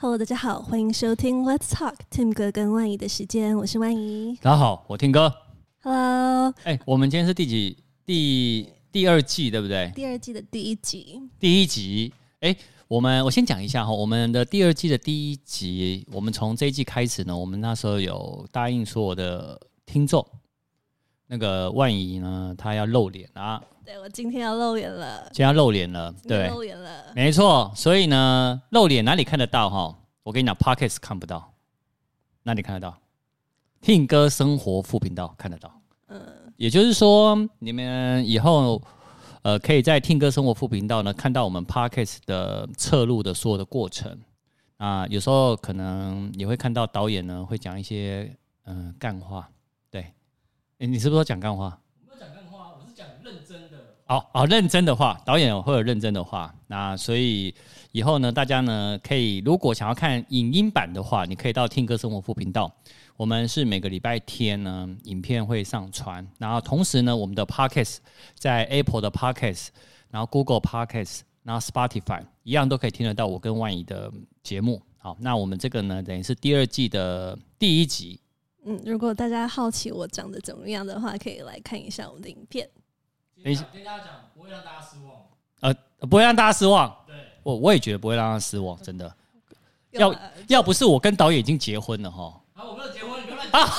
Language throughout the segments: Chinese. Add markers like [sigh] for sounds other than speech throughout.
Hello，大家好，欢迎收听 Let's Talk Tim 哥跟万怡的时间，我是万怡。大家好，我 Tim 哥。Hello，哎、欸，我们今天是第几？第第二季对不对？第二季的第一集。第一集，哎、欸，我们我先讲一下哈，我们的第二季的第一集，我们从这一季开始呢，我们那时候有答应所有的听众，那个万仪呢，他要露脸啊。对，我今天要露脸了，今天要露脸了，对，露脸了，没错。所以呢，露脸哪里看得到哈？我跟你讲，Podcast 看不到，哪里看得到？Tim 哥生活副频道看得到。嗯，也就是说，你们以后呃，可以在 Tim 哥生活副频道呢看到我们 Podcast 的侧录的所有的过程啊。有时候可能也会看到导演呢会讲一些嗯干话。对，哎，你是不是说讲干话？好好认真的话，导演会有认真的话。那所以以后呢，大家呢可以如果想要看影音版的话，你可以到 Tim 哥生活副频道。我们是每个礼拜天呢，影片会上传。然后同时呢，我们的 Podcast 在 Apple 的 Podcast，然后 Google Podcast，然后 Spotify 一样都可以听得到我跟万仪的节目。好，那我们这个呢，等于是第二季的第一集。嗯，如果大家好奇我长得怎么样的话，可以来看一下我们的影片。跟跟大家讲，不会让大家失望。呃，不会让大家失望。对，我我也觉得不会让他失望，真的。要要不是我跟导演已经结婚了哈。啊，我没有结婚，你不要乱讲。啊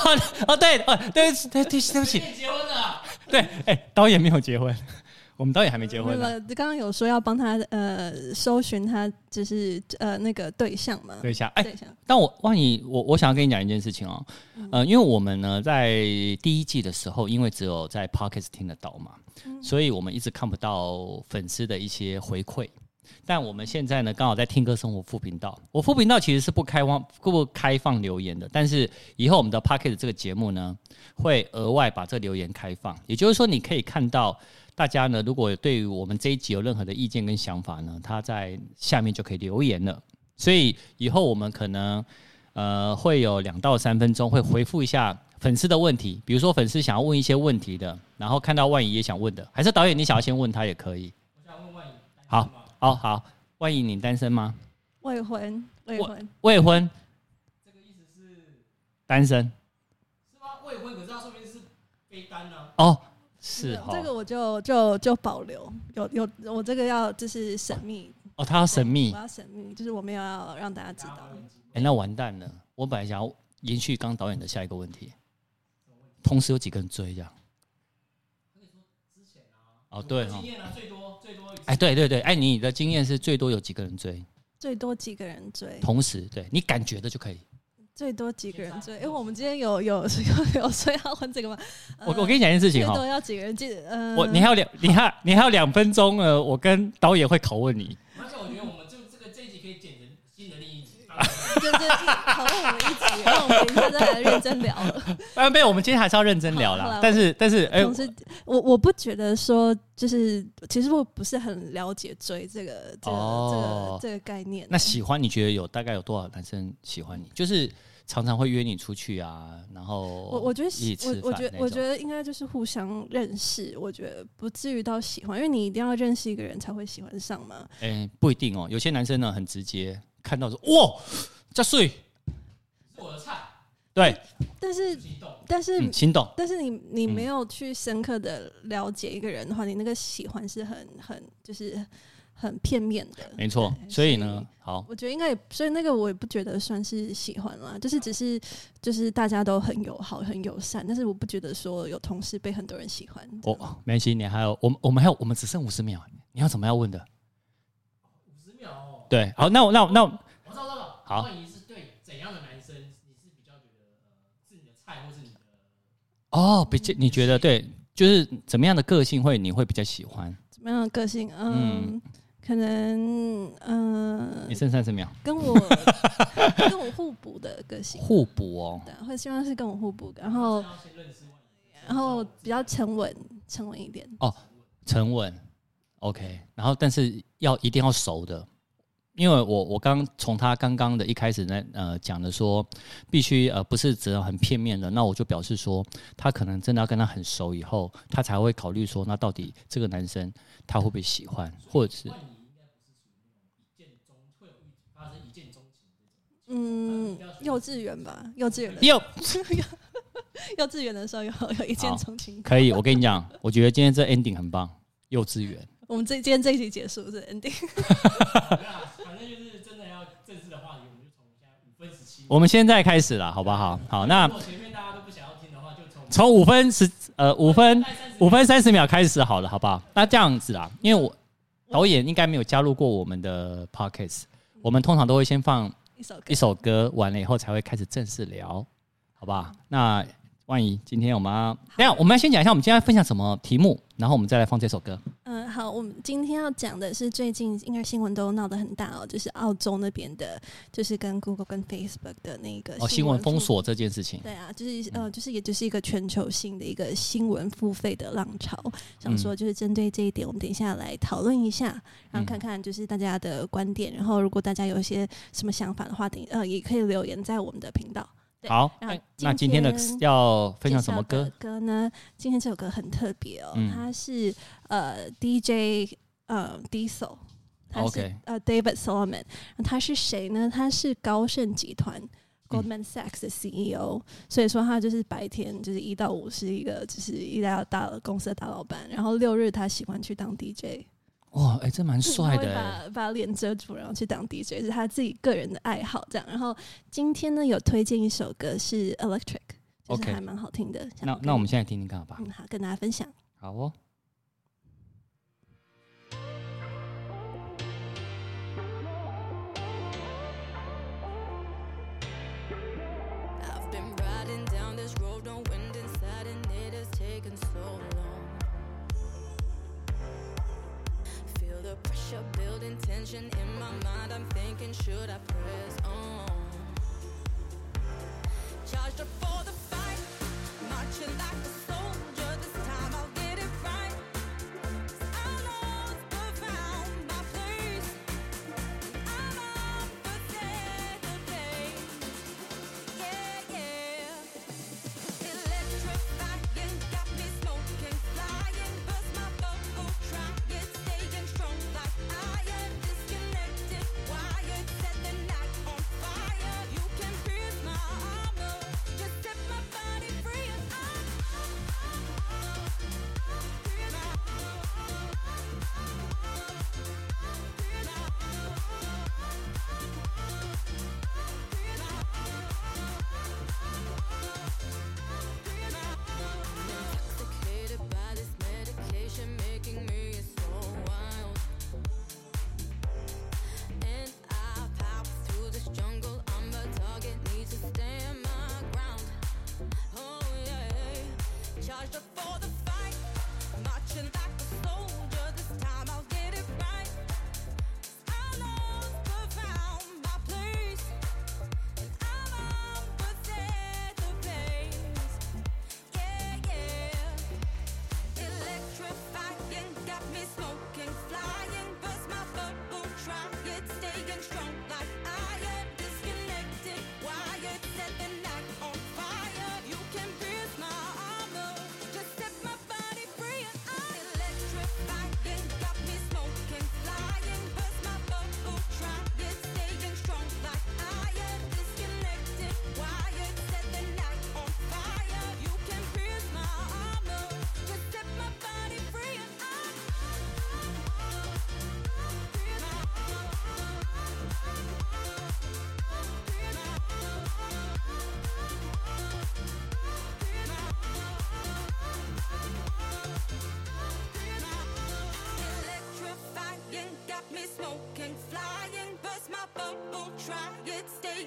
啊，[laughs] 对，啊，对对对对不起。结婚了。对，哎，导演没有结婚。我们导演还没结婚。刚刚有说要帮他呃搜寻他就是呃那个对象嘛？对象哎，对象。但我万一，我我想要跟你讲一件事情哦，呃，因为我们呢在第一季的时候，因为只有在 Pocket 听得到嘛，所以我们一直看不到粉丝的一些回馈。但我们现在呢，刚好在 Tim 哥生活副频道，我副频道其实是不开放不开放留言的，但是以后我们的 Pocket 这个节目呢，会额外把这留言开放，也就是说你可以看到。大家呢，如果对于我们这一集有任何的意见跟想法呢，他在下面就可以留言了。所以以后我们可能呃会有两到三分钟会回复一下粉丝的问题，比如说粉丝想要问一些问题的，然后看到万仪也想问的，还是导演你想要先问他也可以。我想问万仪，好，好，好，万仪你单身吗？未婚，未婚，未婚。这个意思是单身？是吗？未婚，可是他说明是非单呢。哦。是哈，这个我就就就保留，有有我这个要就是神秘哦，他要神秘，我要神秘，就是我没有要让大家知道。哎，那完蛋了，我本来想要延续刚导演的下一个问题，同时有几个人追这样？哦，对哈，经验啊，最多最多，哎，对对对，哎，你的经验是最多有几个人追？最多几个人追？同时，对你感觉的就可以。最多几个人追？因为我们今天有有有 [laughs] 有说要问这个吗？我我跟你讲一件事情哈，最多要几个人？记得呃，我你还有两，你还你还有两分钟呃，我跟导演会拷问你。而且我觉得我们就这个这一集可以剪成新的另一集，就是讨论我们一集，然后我们等一下再来认真聊了。啊，没有，我们今天还是要认真聊啦。但是但是，哎，同时我我不觉得说就是，其实我不是很了解追这个这个这个这个概念。那喜欢你觉得有大概有多少男生喜欢你？就是。常常会约你出去啊，然后我我觉得我我觉得我觉得应该就是互相认识，我觉得不至于到喜欢，因为你一定要认识一个人才会喜欢上嘛。哎、欸，不一定哦，有些男生呢很直接，看到说哇，这水是我的菜，对，但是但是、嗯、心动，但是你你没有去深刻的了解一个人的话，你那个喜欢是很很就是。很片面的，没错。所以呢，好，我觉得应该也，所以那个我也不觉得算是喜欢啦，就是只是就是大家都很友好、很友善，但是我不觉得说有同事被很多人喜欢。哦，没关系，你还有我们，我们还有我们只剩五十秒，你要怎么要问的？五十秒哦。对，好，那我那我那我，我知道了。好，万仪是对怎样的男生，你是比较觉得呃是你的菜，或是你的哦，比较你觉得对，就是怎么样的个性会你会比较喜欢？怎么样的个性？嗯。嗯可能嗯，呃、你剩三十秒，跟我 [laughs] 跟我互补的个性，互补哦，对，会希望是跟我互补，然后然后比较沉稳，沉稳一点。哦，沉稳，OK，然后但是要一定要熟的，因为我我刚从他刚刚的一开始呢，呃讲的说必须呃不是只要很片面的，那我就表示说他可能真的要跟他很熟以后，他才会考虑说那到底这个男生他会不会喜欢，或者是。嗯，幼稚园吧，幼稚园的 [laughs] 幼 [laughs] 幼稚园的时候有有一见钟情。可以，我跟你讲，我觉得今天这 ending 很棒。幼稚园，我们这今天这一集结束是 ending。[laughs] 反正就是真的要正式的话题，我们就从现在五分十七。我们现在开始了，好不好？好，那如果前面大家都不想要听的话，就从从五分十呃五分五分三十秒开始好了，好不好？那这样子啊，因为我导演应该没有加入过我们的 podcast，我们通常都会先放。一首一首歌完了以后才会开始正式聊，好不好？那万怡，今天我们要等下，我们要先讲一下我们今天要分享什么题目，然后我们再来放这首歌。嗯，好，我们今天要讲的是最近应该新闻都闹得很大哦，就是澳洲那边的，就是跟 Google 跟 Facebook 的那个哦新闻封锁这件事情。对啊，就是呃，就是也就是一个全球性的一个新闻付费的浪潮。想说就是针对这一点，我们等一下来讨论一下，然后看看就是大家的观点。然后如果大家有一些什么想法的话，等呃也可以留言在我们的频道。好，那那今天的要分享什么歌？歌呢？今天这首歌很特别哦，嗯、它是呃 DJ 呃 Diesel，他是呃 David Solomon，他是谁呢？他是高盛集团 Goldman Sachs 的 CEO，、嗯、所以说他就是白天就是一到五是一个就是一家大公司的大老板，然后六日他喜欢去当 DJ。哇，哎、欸，这蛮帅的。把把脸遮住，然后去当 DJ 是他自己个人的爱好，这样。然后今天呢，有推荐一首歌是 Electric，就是还蛮好听的。那那我们现在听听看好吧。嗯，好，跟大家分享。好哦。tension in my mind. I'm thinking, should I press on? Charged up for the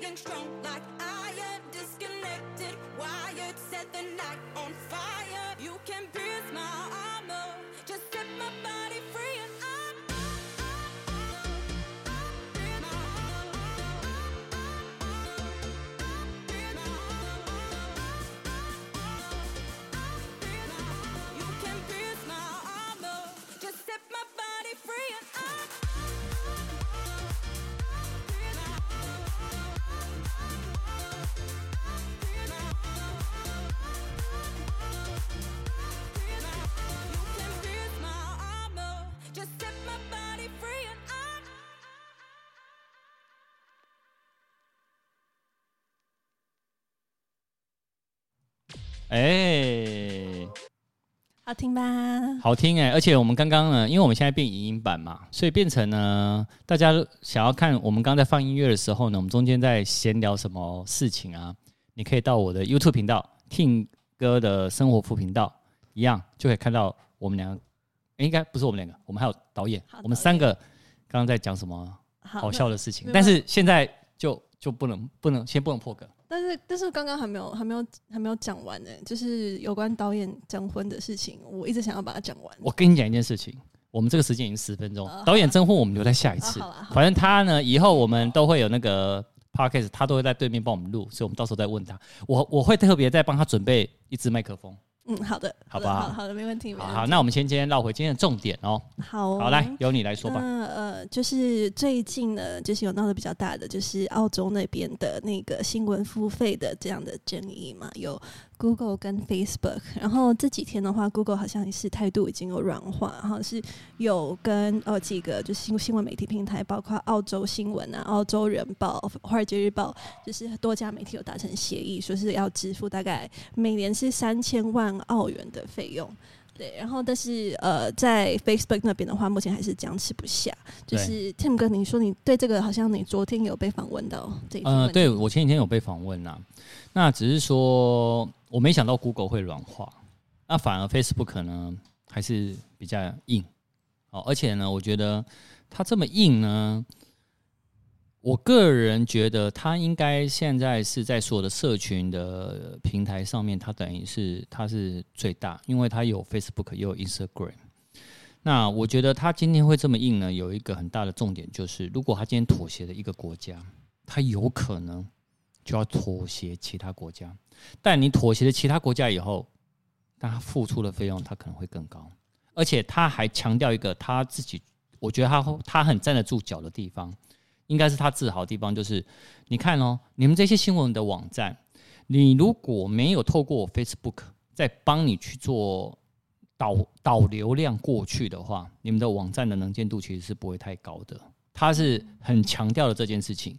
and strong. 哎，好听吧？好听哎！而且我们刚刚呢，因为我们现在变影音版嘛，所以变成呢，大家想要看我们刚在放音乐的时候呢，我们中间在闲聊什么事情啊？你可以到我的 YouTube 频道听歌的生活副频道，一样就可以看到我们两个。应该不是我们两个，我们还有导演，我们三个刚刚在讲什么好笑的事情，但是现在就就不能不能先不能破梗。但是但是刚刚还没有还没有还没有讲完呢，就是有关导演征婚的事情，我一直想要把它讲完。我跟你讲一件事情，我们这个时间已经十分钟，导演征婚我们留在下一次。反正他呢，以后我们都会有那个 podcast，他都会在对面帮我们录，所以我们到时候再问他。我我会特别再帮他准备一支麦克风。嗯，好的，好不，好好的，没问题。好，好，那我们先今天绕回今天的重点哦。好，好，来由你来说吧。嗯呃，就是最近呢，就是有闹得比较大的，就是澳洲那边的那个新闻付费的这样的争议嘛，有。Google 跟 Facebook，然后这几天的话，Google 好像是态度已经有软化，然后是有跟呃几个就是新新闻媒体平台，包括澳洲新闻啊、澳洲人报、华尔街日报，就是多家媒体有达成协议，说是要支付大概每年是三千万澳元的费用。对，然后但是呃，在 Facebook 那边的话，目前还是僵持不下。就是 Tim 哥，你说你对这个好像你昨天有被访问到这一呃，对我前几天有被访问呐、啊，那只是说我没想到 Google 会软化，那反而 Facebook 呢还是比较硬哦，而且呢，我觉得它这么硬呢。我个人觉得，他应该现在是在所有的社群的平台上面，他等于是他是最大，因为他有 Facebook，也有 Instagram。那我觉得他今天会这么硬呢，有一个很大的重点就是，如果他今天妥协了一个国家，他有可能就要妥协其他国家。但你妥协了其他国家以后，但他付出的费用他可能会更高，而且他还强调一个他自己，我觉得他他很站得住脚的地方。应该是他自豪的地方，就是你看哦，你们这些新闻的网站，你如果没有透过 Facebook 在帮你去做导导流量过去的话，你们的网站的能见度其实是不会太高的。他是很强调的这件事情。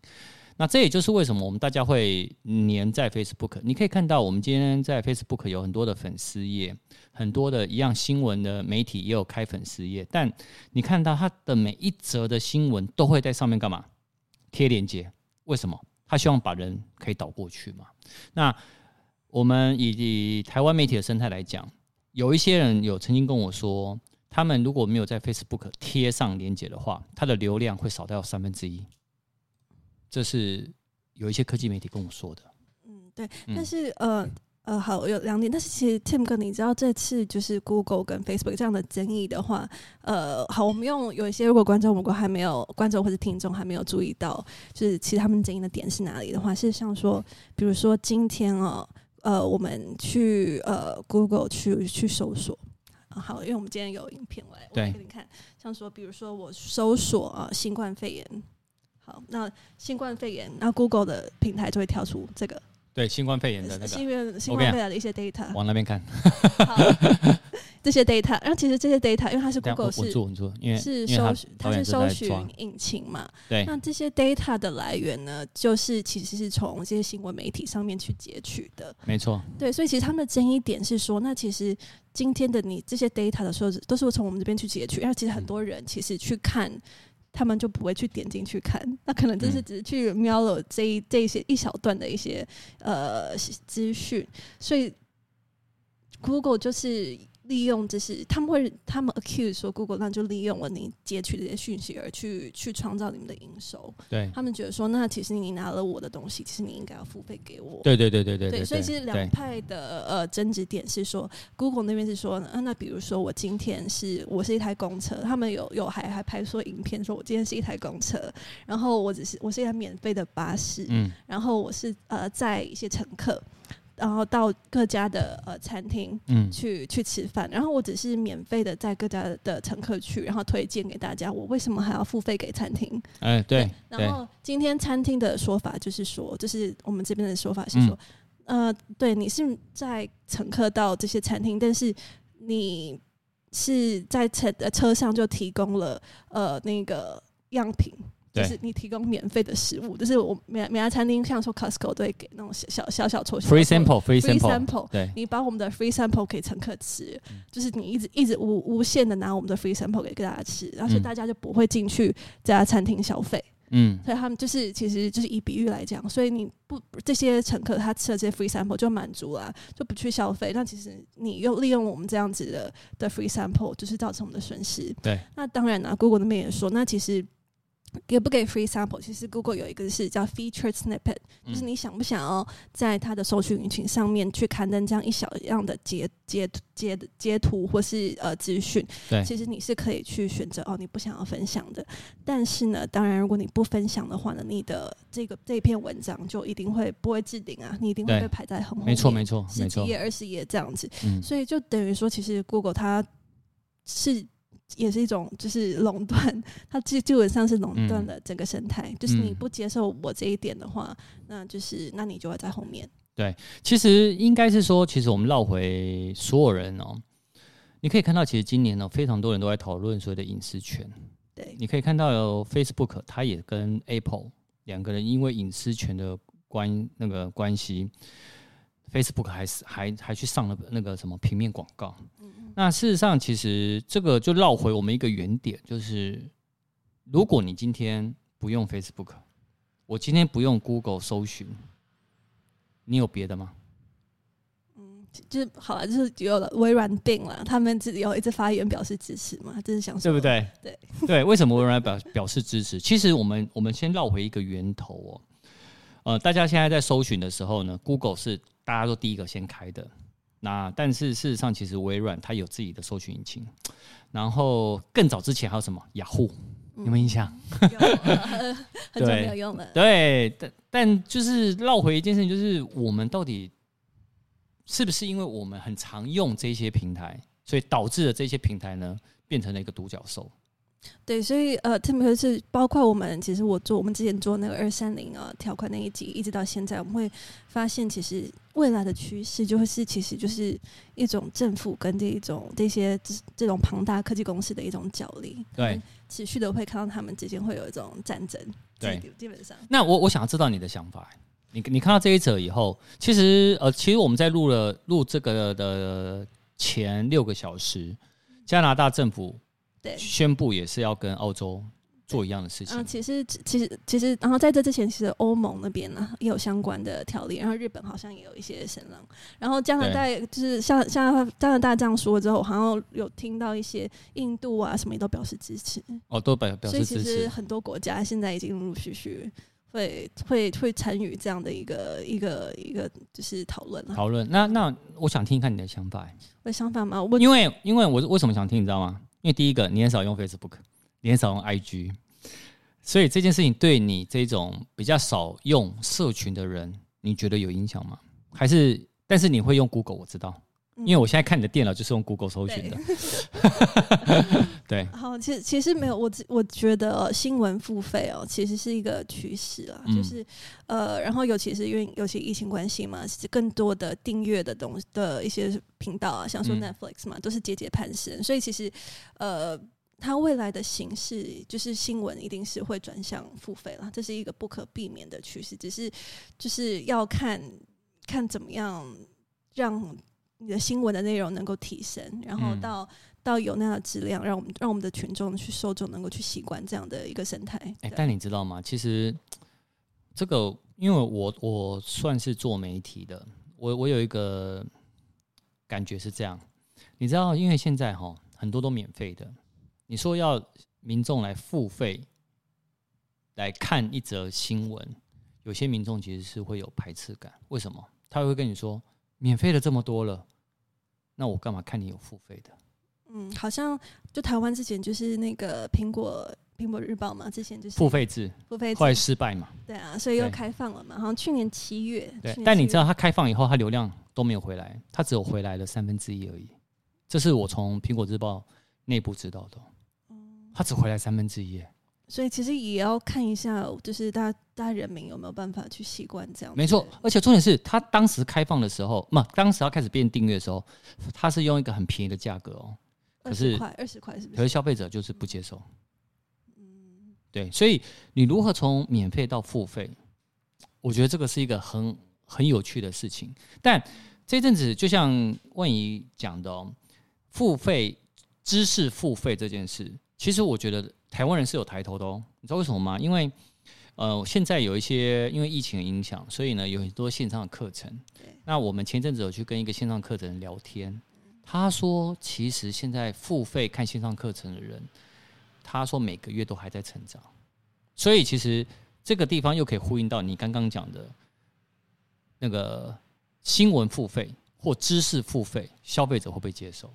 那这也就是为什么我们大家会黏在 Facebook。你可以看到，我们今天在 Facebook 有很多的粉丝页，很多的一样新闻的媒体也有开粉丝页，但你看到他的每一则的新闻都会在上面干嘛？贴链接，为什么？他希望把人可以导过去嘛。那我们以，以台湾媒体的生态来讲，有一些人有曾经跟我说，他们如果没有在 Facebook 贴上链接的话，他的流量会少掉三分之一。这是有一些科技媒体跟我说的。嗯，对。但是呃。呃，好，有两点，但是其实 Tim 哥，你知道这次就是 Google 跟 Facebook 这样的争议的话，呃，好，我们用有一些如果观众如果还没有观众或者听众还没有注意到，就是其实他们争议的点是哪里的话，是像说，比如说今天哦，呃，我们去呃 Google 去去搜索，好，因为我们今天有影片来，我来给你看，像说，比如说我搜索啊、呃、新冠肺炎，好，那新冠肺炎，那 Google 的平台就会跳出这个。对新冠肺炎的那个，新冠新冠肺炎的一些 data，往那边看。这些 data，然后其实这些 data，因为它是 Google 是，因为是搜它是搜寻引擎嘛。对。那这些 data 的来源呢，就是其实是从这些新闻媒体上面去截取的。没错。对，所以其实他们的争议点是说，那其实今天的你这些 data 的时候，都是从我们这边去截取，然后其实很多人其实去看。他们就不会去点进去看，那可能就是只是去瞄了这一这一些一小段的一些呃资讯，所以 Google 就是。利用就是他们会他们 accuse 说 Google 那就利用了你截取这些讯息而去去创造你们的营收。对，他们觉得说，那其实你拿了我的东西，其实你应该要付费给我。对对对对对所以其实两派的呃争执点是说，Google 那边是说，啊，那比如说我今天是我是一台公车，他们有有还还拍出影片说我今天是一台公车，然后我只是我是一台免费的巴士，嗯，然后我是呃载一些乘客。然后到各家的呃餐厅，嗯，去去吃饭。然后我只是免费的载各家的乘客去，然后推荐给大家。我为什么还要付费给餐厅？哎，对。对然后今天餐厅的说法就是说，就是我们这边的说法是说，嗯、呃，对你是在乘客到这些餐厅，但是你是在车呃车上就提供了呃那个样品。就是你提供免费的食物，就是我每每家餐厅像说 Costco 都会给那种小小小小抽 free sample，free sample，, sample 对，你把我们的 free sample 给乘客吃，就是你一直一直无无限的拿我们的 free sample 给大家吃，然后所以大家就不会进去这家餐厅消费。嗯，所以他们就是，其实就是以比喻来讲，所以你不这些乘客他吃了这些 free sample 就满足了，就不去消费。那其实你又利用我们这样子的的 free sample，就是造成我们的损失。对，那当然了，Google 那边也说，那其实。给不给 free sample？其实 Google 有一个是叫 featured snippet，就是你想不想要在它的搜索引擎上面去刊登这样一小样的截截截截图或是呃资讯。对，其实你是可以去选择哦，你不想要分享的。但是呢，当然如果你不分享的话呢，你的这个这篇文章就一定会不会置顶啊，你一定会被排在很后面。没错没错，十几页二十页这样子。嗯，所以就等于说，其实 Google 它是。也是一种就是垄断，它基基本上是垄断了整个生态。嗯、就是你不接受我这一点的话，嗯、那就是那你就会在后面。对，其实应该是说，其实我们绕回所有人哦，你可以看到，其实今年呢，非常多人都在讨论所谓的隐私权。对，你可以看到有 Facebook，它也跟 Apple 两个人因为隐私权的关那个关系，Facebook 还是还还去上了那个什么平面广告。那事实上，其实这个就绕回我们一个原点，就是如果你今天不用 Facebook，我今天不用 Google 搜寻，你有别的吗？嗯，就是好了，就是有了微软病了，他们自己有一直发言表示支持嘛，就是想说，对不对？对对，为什么微软表表示支持？其实我们我们先绕回一个源头哦，呃，大家现在在搜寻的时候呢，Google 是大家都第一个先开的。那但是事实上，其实微软它有自己的搜寻引擎，然后更早之前还有什么雅虎，有没有印象？有，[laughs] 很久没有用了。对，但但就是绕回一件事情，就是我们到底是不是因为我们很常用这些平台，所以导致了这些平台呢变成了一个独角兽？对，所以呃，特别是包括我们，其实我做我们之前做那个二三零啊条款那一集，一直到现在，我们会发现，其实未来的趋势就会是，其实就是一种政府跟这一种这些这这种庞大科技公司的一种角力，对，持续的会看到他们之间会有一种战争，对，基本上。那我我想要知道你的想法，你你看到这一则以后，其实呃，其实我们在录了录这个的前六个小时，加拿大政府。对，宣布也是要跟澳洲做一样的事情。嗯，其实其实其实，然后在这之前，其实欧盟那边呢也有相关的条例，然后日本好像也有一些声浪，然后加拿大就是像像加拿大这样说之后，好像有听到一些印度啊什么也都表示支持。哦，都表表示支持。所以其实很多国家现在已经陆陆续续会会会参与这样的一个一个一个就是讨论了。讨论。那那我想听一看你的想法。我的想法吗？我因为因为我为什么想听，你知道吗？因为第一个，你很少用 Facebook，你很少用 IG，所以这件事情对你这种比较少用社群的人，你觉得有影响吗？还是，但是你会用 Google，我知道，因为我现在看你的电脑就是用 Google 搜寻的。[laughs] 对，好，其实其实没有，我我觉得新闻付费哦，其实是一个趋势啊，就是呃，然后尤其是因为尤其疫情关系嘛，其实更多的订阅的东西的一些。频道啊，像说 Netflix 嘛，嗯、都是节节攀升，所以其实，呃，它未来的形式就是新闻一定是会转向付费了，这是一个不可避免的趋势。只是就是要看看怎么样让你的新闻的内容能够提升，然后到、嗯、到有那样的质量，让我们让我们的群众去受众能够去习惯这样的一个生态。哎、欸，但你知道吗？其实这个，因为我我算是做媒体的，我我有一个。感觉是这样，你知道，因为现在哈很多都免费的，你说要民众来付费来看一则新闻，有些民众其实是会有排斥感。为什么？他会跟你说，免费的这么多了，那我干嘛看你有付费的？嗯，好像就台湾之前就是那个苹果苹果日报嘛，之前就是付费制，付费制后来失败嘛，对啊，所以又开放了嘛，好像去年七月，对，但你知道它开放以后，它流量。都没有回来，它只有回来了三分之一而已。这是我从苹果日报内部知道的。它只回来三分之一，所以其实也要看一下，就是大家大家人民有没有办法去习惯这样。没错，而且重点是他当时开放的时候，嘛，当时要开始变订阅的时候，他是用一个很便宜的价格哦，可是二十块，二十块是不是？可是消费者就是不接受。嗯对，所以你如何从免费到付费，我觉得这个是一个很很有趣的事情。但这阵子就像万怡讲的哦，付费知识付费这件事，其实我觉得台湾人是有抬头的哦。你知道为什么吗？因为呃，现在有一些因为疫情的影响，所以呢有很多线上的课程。那我们前阵子有去跟一个线上课程聊天，他说其实现在付费看线上课程的人。他说每个月都还在成长，所以其实这个地方又可以呼应到你刚刚讲的那个新闻付费或知识付费，消费者会不会接受？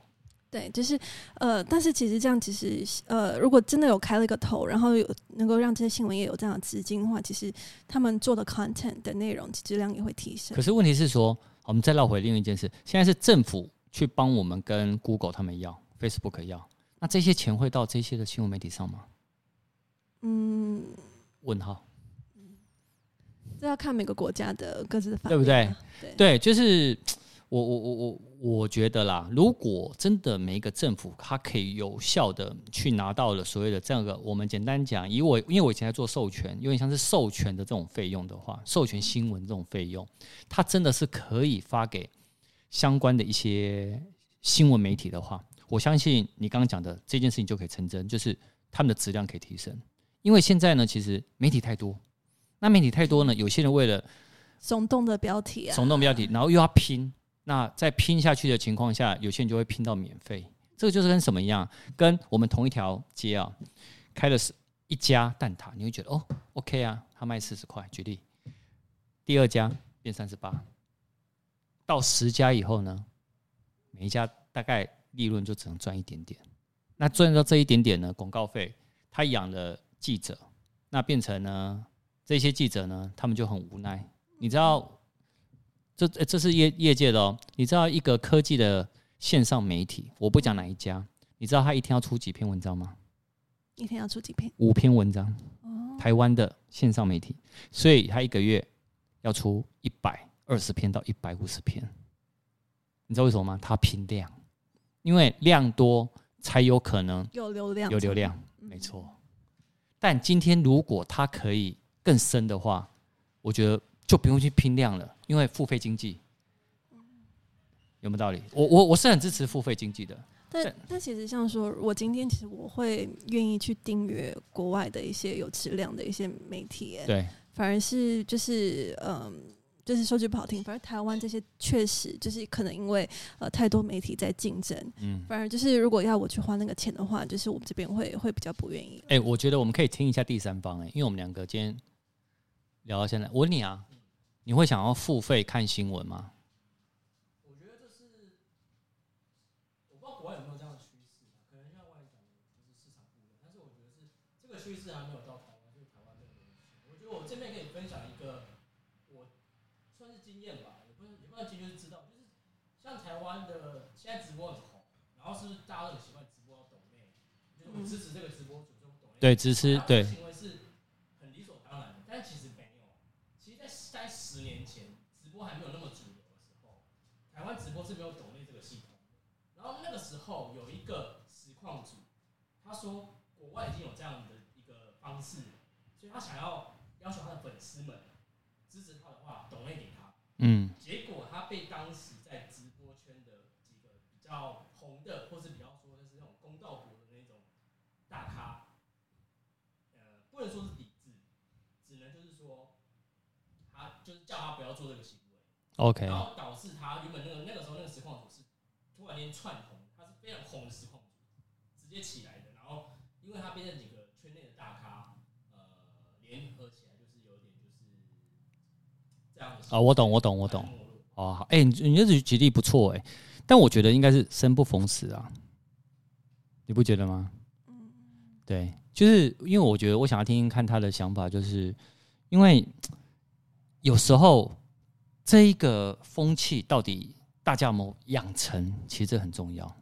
对，就是呃，但是其实这样其实呃，如果真的有开了一个头，然后有能够让这些新闻业有这样的资金的话，其实他们做的 content 的内容质量也会提升。可是问题是说，我们再绕回另一件事，现在是政府去帮我们跟 Google 他们要，Facebook 要。那这些钱会到这些的新闻媒体上吗？嗯，问号。这要看每个国家的各自的法律，对不对？对，对，就是我我我我我觉得啦，如果真的每一个政府它可以有效的去拿到了所谓的这样的，我们简单讲，以我因为我以前在做授权，有点像是授权的这种费用的话，授权新闻这种费用，它真的是可以发给相关的一些新闻媒体的话。我相信你刚刚讲的这件事情就可以成真，就是他们的质量可以提升。因为现在呢，其实媒体太多，那媒体太多呢，有些人为了耸动的标题啊，耸动标题，然后又要拼，那在拼下去的情况下，有些人就会拼到免费。这个就是跟什么一样？跟我们同一条街啊，开了是一家蛋挞，你会觉得哦，OK 啊，他卖四十块，举例，第二家变三十八，到十家以后呢，每一家大概。利润就只能赚一点点，那赚到这一点点呢？广告费，他养了记者，那变成呢，这些记者呢，他们就很无奈。你知道，这这是业业界的哦。你知道一个科技的线上媒体，我不讲哪一家，你知道他一天要出几篇文章吗？一天要出几篇？五篇文章。台湾的线上媒体，所以他一个月要出一百二十篇到一百五十篇。你知道为什么吗？它拼量。因为量多才有可能有流量，有流量，没错。但今天如果它可以更深的话，我觉得就不用去拼量了，因为付费经济有没有道理？我我我是很支持付费经济的。但但其实像说，我今天其实我会愿意去订阅国外的一些有质量的一些媒体，对，反而是就是嗯。就是说句不好听，反正台湾这些确实就是可能因为呃太多媒体在竞争，嗯，反而就是如果要我去花那个钱的话，就是我们这边会会比较不愿意。哎、欸，我觉得我们可以听一下第三方哎、欸，因为我们两个今天聊到现在，我问你啊，你会想要付费看新闻吗？我觉得这是我不知道国外有没有这样的趋势，可能像外讲的就是市场部分，但是我觉得是这个趋势还没有到台湾，就是台湾这个东西。我觉得我这边可以分享一个。算是经验吧，也不是也不算经验，就是知道，就是像台湾的现在直播很红，然后是不是大家都很喜欢直播要抖内，就是我支持这个直播主就抖内，对支持对行为是很理所当然的，但其实没有，其实在在十年前直播还没有那么主流的时候，台湾直播是没有抖内这个系统，然后那个时候有一个实况组，他说国外已经有这样的一个方式，所以他想要要求他的粉丝们。支持他的话，抖内给他。嗯，结果他被当时在直播圈的几个比较红的，或是比较说的是那种公道伯的那种大咖，呃，不能说是抵制，只能就是说，他就是叫他不要做这个行为。OK。然后导致他原本那个那个时候那个实况组是突然间窜红，他是非常红的实况组，直接起来的。然后因为他变成几个圈内的大咖，呃，联合起来就是有点就是这样的。啊，我懂，我懂，我懂。哦，好，哎，你你这举举例不错，哎，但我觉得应该是生不逢时啊，你不觉得吗？对，就是因为我觉得我想要听听看他的想法，就是因为有时候这一个风气到底大家有没有养成，其实这很重要。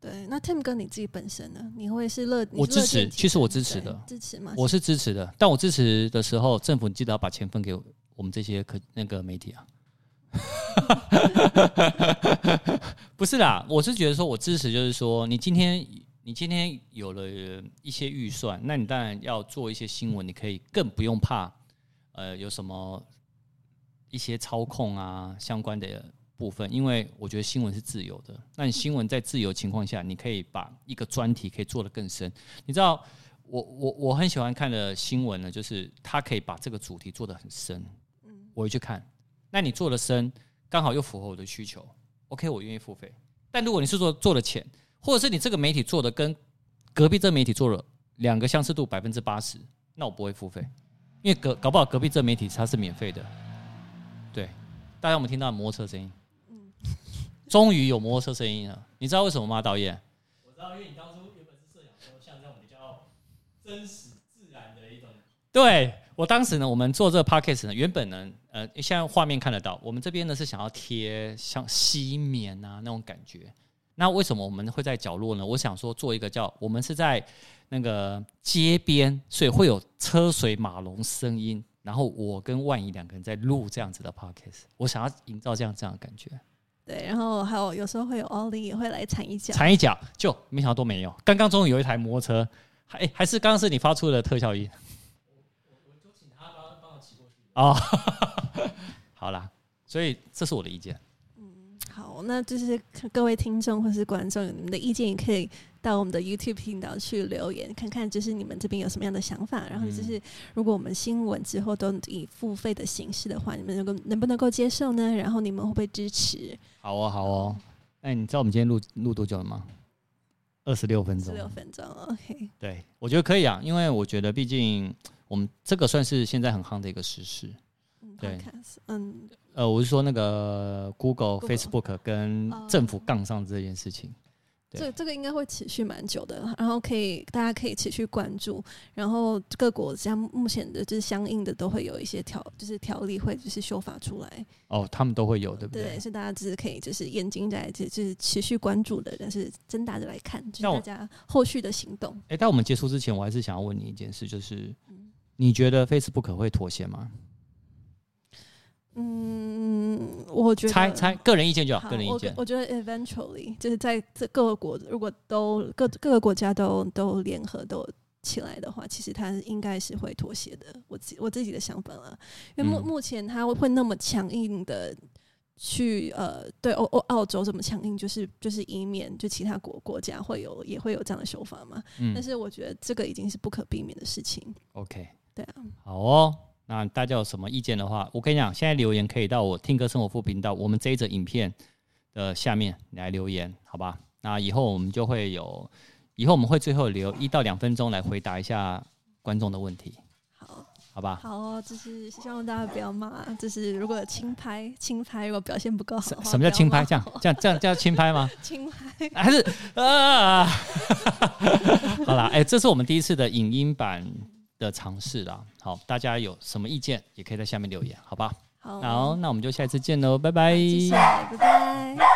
对，那 Tim 哥你自己本身呢？你会是乐？我支持，其实我支持的，支持吗？我是支持的，但我支持的时候，政府你记得要把钱分给我。我们这些可那个媒体啊，[laughs] 不是啦，我是觉得说，我支持就是说，你今天你今天有了一些预算，那你当然要做一些新闻，你可以更不用怕，呃，有什么一些操控啊相关的部分，因为我觉得新闻是自由的。那你新闻在自由情况下，你可以把一个专题可以做得更深。你知道，我我我很喜欢看的新闻呢，就是他可以把这个主题做得很深，嗯我会去看。那你做的深，刚好又符合我的需求，OK，我愿意付费。但如果你是做做的浅，或者是你这个媒体做的跟隔壁这个媒体做了两个相似度百分之八十，那我不会付费，因为隔搞不好隔壁这个媒体它是免费的。对，大家有没有听到摩托车声音？嗯，终于有摩托车声音了。你知道为什么吗，导演？我知道，因为你当初原本是设想说像这种比较真实自然的一种。对，我当时呢，我们做这个 podcast 呢，原本呢，呃，现在画面看得到，我们这边呢是想要贴像吸棉啊那种感觉。那为什么我们会在角落呢？我想说做一个叫我们是在那个街边，所以会有车水马龙声音。然后我跟万怡两个人在录这样子的 podcast，我想要营造这样这样的感觉。对，然后还有有时候会有奥利也会来踩一脚，踩一脚就没想到都没有。刚刚终于有一台摩托车，还还是刚刚是你发出的特效音。我我就请他帮帮我骑过去。哦，[laughs] 好啦，所以这是我的意见。好，那就是各位听众或是观众，你们的意见也可以到我们的 YouTube 频道去留言，看看就是你们这边有什么样的想法。然后就是，如果我们新闻之后都以付费的形式的话，你们能够能不能够接受呢？然后你们会不会支持？好哦，好哦。哎，你知道我们今天录录多久了吗？二十六分钟。二十六分钟，OK。对，我觉得可以啊，因为我觉得毕竟我们这个算是现在很夯的一个时事。对，嗯，呃，我是说那个 Google, Google、Facebook 跟政府杠上这件事情，这、uh, 这个应该会持续蛮久的，然后可以大家可以持续关注，然后各国家目前的就是相应的都会有一些条，就是条例会就是修法出来。哦，他们都会有，对不对？对，是大家只是可以就是眼睛在就是持续关注的，但是睁大着来看，就是大家后续的行动。哎，在我们结束之前，我还是想要问你一件事，就是你觉得 Facebook 会妥协吗？嗯，我觉得猜猜个人意见就好，好个人意见。我觉得 eventually 就是在这各个国，如果都各各个国家都都联合都起来的话，其实他应该是会妥协的。我自我自己的想法啊，因为目、嗯、目前他会那么强硬的去呃对欧欧澳洲这么强硬，就是就是以免就其他国国家会有也会有这样的手法嘛。嗯，但是我觉得这个已经是不可避免的事情。OK，对啊，好哦。那大家有什么意见的话，我跟你讲，现在留言可以到我听歌生活副频道，我们这一则影片的下面来留言，好吧？那以后我们就会有，以后我们会最后留一到两分钟来回答一下观众的问题，好，好吧？好哦，就是希望大家不要骂，就是如果有轻拍轻拍，如果表现不够好，什么叫轻拍？这样这样这样叫轻拍吗？[laughs] 轻拍还是啊？[laughs] 好啦，哎、欸，这是我们第一次的影音版。的尝试啦，好，大家有什么意见也可以在下面留言，好吧？好，好，那我们就下一次见喽，拜拜，谢谢，拜拜。